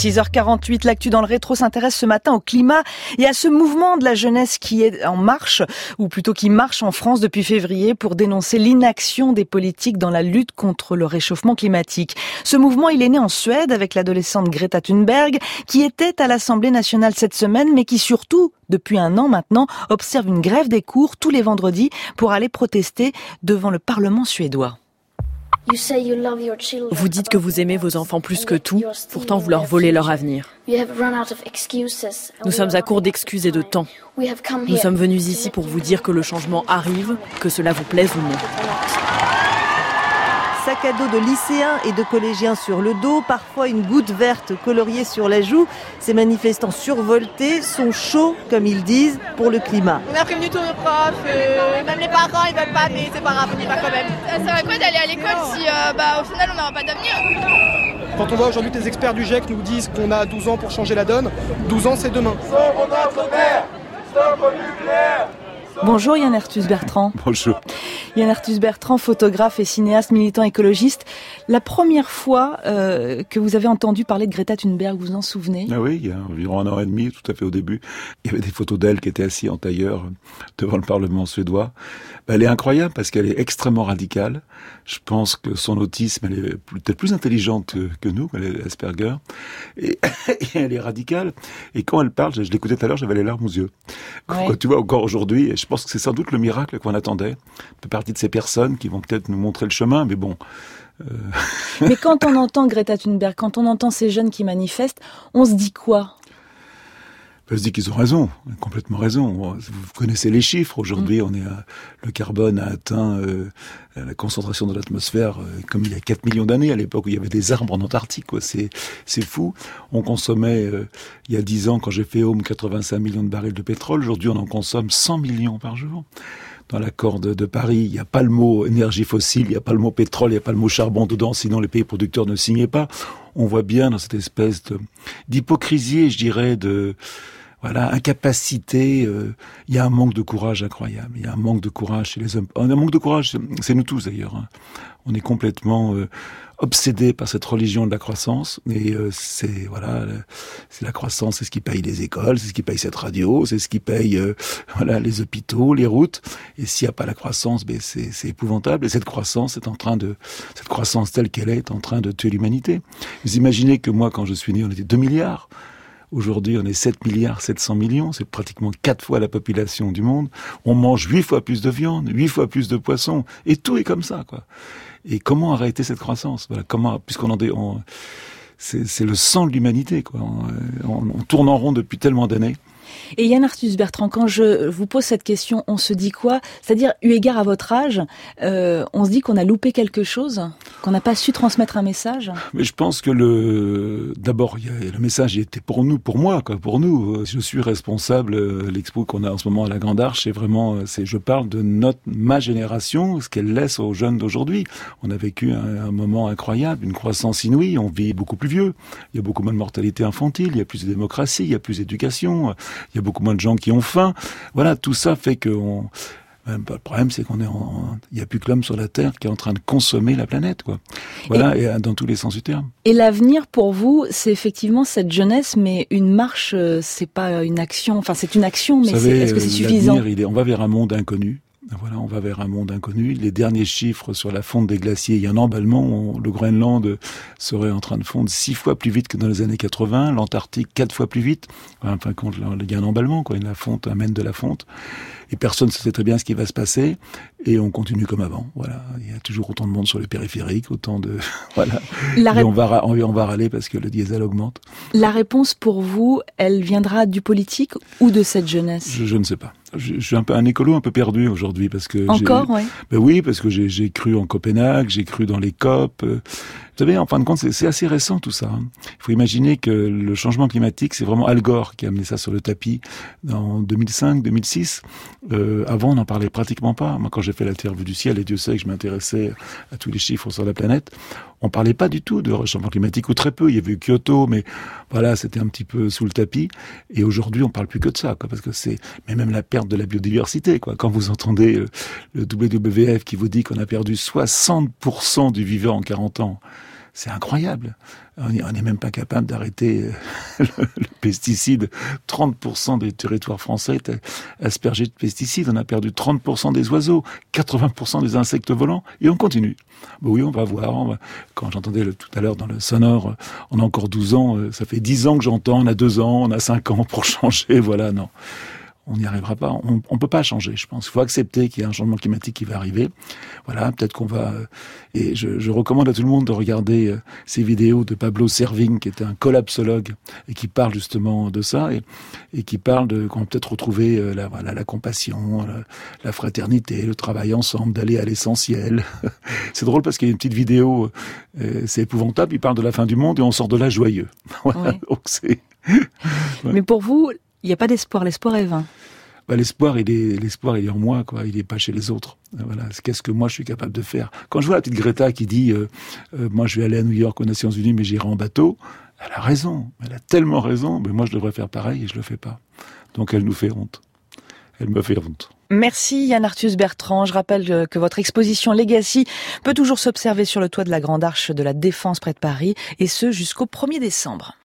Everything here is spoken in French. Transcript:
6h48, l'actu dans le rétro s'intéresse ce matin au climat et à ce mouvement de la jeunesse qui est en marche, ou plutôt qui marche en France depuis février pour dénoncer l'inaction des politiques dans la lutte contre le réchauffement climatique. Ce mouvement, il est né en Suède avec l'adolescente Greta Thunberg qui était à l'Assemblée nationale cette semaine, mais qui surtout depuis un an maintenant, observe une grève des cours tous les vendredis pour aller protester devant le Parlement suédois. Vous dites que vous aimez vos enfants plus que tout, pourtant vous leur volez leur avenir. Nous sommes à court d'excuses et de temps. Nous sommes venus ici pour vous dire que le changement arrive, que cela vous plaise ou non. Sac à dos de lycéens et de collégiens sur le dos, parfois une goutte verte coloriée sur la joue. Ces manifestants survoltés sont chauds, comme ils disent, pour le climat. On a prévenu tous nos profs, euh, même les parents ils veulent pas, mais c'est pas grave, on y va quand même. Ça sert à quoi d'aller à l'école si euh, bah, au final on n'aura pas d'avenir Quand on voit aujourd'hui que les experts du GIEC nous disent qu'on a 12 ans pour changer la donne, 12 ans c'est demain. Stop notre terre Stop au nucléaire Bonjour Yann Arthus Bertrand. Bonjour. Yann Arthus Bertrand, photographe et cinéaste, militant écologiste. La première fois euh, que vous avez entendu parler de Greta Thunberg, vous vous en souvenez? Ah oui, il y a environ un an et demi, tout à fait au début. Il y avait des photos d'elle qui était assise en tailleur devant le Parlement suédois. Elle est incroyable parce qu'elle est extrêmement radicale. Je pense que son autisme, elle est peut-être plus intelligente que nous, elle est Asperger. Et, elle est radicale. Et quand elle parle, je, je l'écoutais tout à l'heure, j'avais les larmes aux yeux. Quand, tu vois, encore aujourd'hui, je pense que c'est sans doute le miracle qu'on attendait. Fait partie de ces personnes qui vont peut-être nous montrer le chemin, mais bon. Euh... mais quand on entend Greta Thunberg, quand on entend ces jeunes qui manifestent, on se dit quoi? Se dit qu'ils ont raison, complètement raison. Vous connaissez les chiffres. Aujourd'hui, mm. on est à, le carbone a atteint euh, la concentration de l'atmosphère euh, comme il y a 4 millions d'années, à l'époque où il y avait des arbres en Antarctique. C'est c'est fou. On consommait euh, il y a 10 ans, quand j'ai fait Home, 85 millions de barils de pétrole. Aujourd'hui, on en consomme 100 millions par jour. Dans l'accord de, de Paris, il n'y a pas le mot énergie fossile, il n'y a pas le mot pétrole, il n'y a pas le mot charbon dedans, sinon les pays producteurs ne signaient pas. On voit bien dans cette espèce d'hypocrisie, je dirais, de voilà, incapacité. Euh, il y a un manque de courage incroyable. Il y a un manque de courage chez les hommes. Un manque de courage, c'est nous tous d'ailleurs. Hein. On est complètement euh, obsédé par cette religion de la croissance. Et euh, c'est voilà, c'est la croissance, c'est ce qui paye les écoles, c'est ce qui paye cette radio, c'est ce qui paye voilà les hôpitaux, les routes. Et s'il n'y a pas la croissance, ben c'est épouvantable. Et cette croissance est en train de, cette croissance telle qu'elle est, est en train de tuer l'humanité. Vous imaginez que moi, quand je suis né, on était 2 milliards. Aujourd'hui, on est 7 milliards 700 millions, c'est pratiquement quatre fois la population du monde. On mange huit fois plus de viande, huit fois plus de poissons, et tout est comme ça, quoi. Et comment arrêter cette croissance? Voilà, comment, puisqu'on en on, c'est le sang de l'humanité, quoi. On, on, tourne en rond depuis tellement d'années. Et Yann Arthus Bertrand, quand je vous pose cette question, on se dit quoi? C'est-à-dire, eu égard à votre âge, euh, on se dit qu'on a loupé quelque chose, qu'on n'a pas su transmettre un message? Mais je pense que le, d'abord, le message était pour nous, pour moi, quoi, pour nous. Je suis responsable. Euh, l'expo qu'on a en ce moment à la Grande Arche, c'est vraiment, euh, c'est, je parle de notre, ma génération, ce qu'elle laisse aux jeunes d'aujourd'hui. On a vécu un moment incroyable, une croissance inouïe. On vit beaucoup plus vieux. Il y a beaucoup moins de mortalité infantile. Il y a plus de démocratie. Il y a plus d'éducation il y a beaucoup moins de gens qui ont faim. Voilà, tout ça fait que on, le problème, c'est qu'on est, il n'y a plus que l'homme sur la Terre qui est en train de consommer la planète, quoi. Voilà, et, dans tous les sens du terme. Et l'avenir pour vous, c'est effectivement cette jeunesse, mais une marche, euh, c'est pas une action. Enfin, c'est une action, mais est-ce que c'est euh, suffisant? il est, On va vers un monde inconnu. Voilà, on va vers un monde inconnu. Les derniers chiffres sur la fonte des glaciers, il y a un emballement. le Groenland serait en train de fondre six fois plus vite que dans les années 80. L'Antarctique quatre fois plus vite. Enfin, quand il y a un emballement, quoi. La fonte amène de la fonte. Et personne ne sait très bien ce qui va se passer. Et on continue comme avant. Voilà. Il y a toujours autant de monde sur les périphériques, autant de, voilà. Et on va, on va râler parce que le diesel augmente. La réponse pour vous, elle viendra du politique ou de cette jeunesse? je ne sais pas je, suis un peu un écolo un peu perdu aujourd'hui parce que encore oui. Ben oui parce que j'ai cru en Copenhague, j'ai cru dans les COP. Euh, vous savez, en fin de compte, c'est assez récent tout ça. Hein. Il faut imaginer que le changement climatique, c'est vraiment Al Gore qui a amené ça sur le tapis en 2005-2006. Euh, avant, on n'en parlait pratiquement pas. Moi, quand j'ai fait la Terre vue du ciel, et Dieu sait que je m'intéressais à tous les chiffres sur la planète, on parlait pas du tout de changement climatique ou très peu. Il y avait eu Kyoto, mais voilà, c'était un petit peu sous le tapis. Et aujourd'hui, on parle plus que de ça, quoi, parce que c'est, mais même la perte de la biodiversité, quoi. Quand vous entendez le, le WWF qui vous dit qu'on a perdu 60% du vivant en 40 ans, C'est incroyable. On n'est même pas capable d'arrêter euh, le, pesticide. 30% des territoires français étaient aspergés de pesticides. On a perdu 30% des oiseaux, 80% des insectes volants, et on continue. Bon, oui, on va voir. Quand j'entendais tout à l'heure dans le sonore, on a encore 12 ans, euh, ça fait 10 ans que j'entends, on a 2 ans, on a 5 ans pour changer, voilà, non on n'y arrivera pas. On ne peut pas changer, je pense. Il faut accepter qu'il y a un changement climatique qui va arriver. Voilà, peut-être qu'on va. Euh, et je, je, recommande à tout le monde de regarder euh, ces vidéos de Pablo Servigne, qui était un collapsologue et qui parle justement de ça et, et qui parle de qu'on peut-être retrouver euh, la, voilà, la compassion, la, fraternité, le travail ensemble, d'aller à l'essentiel. c'est drôle parce qu'il y a une petite vidéo, c'est épouvantable. Il parle de la fin du monde et on sort de là joyeux. voilà, donc c'est. Mais pour vous, il n'y a pas d'espoir. L'espoir est vain. Bah, l'espoir, il est, l'espoir, il est en moi, quoi. Il n'est pas chez les autres. Voilà. Qu'est-ce que moi je suis capable de faire? Quand je vois la petite Greta qui dit, euh, euh, moi je vais aller à New York aux Nations Unies, mais j'irai en bateau. Elle a raison. Elle a tellement raison. Mais moi je devrais faire pareil et je le fais pas. Donc elle nous fait honte. Elle me fait honte. Merci Yann Arthus Bertrand. Je rappelle que votre exposition Legacy peut toujours s'observer sur le toit de la Grande Arche de la Défense près de Paris et ce jusqu'au 1er décembre.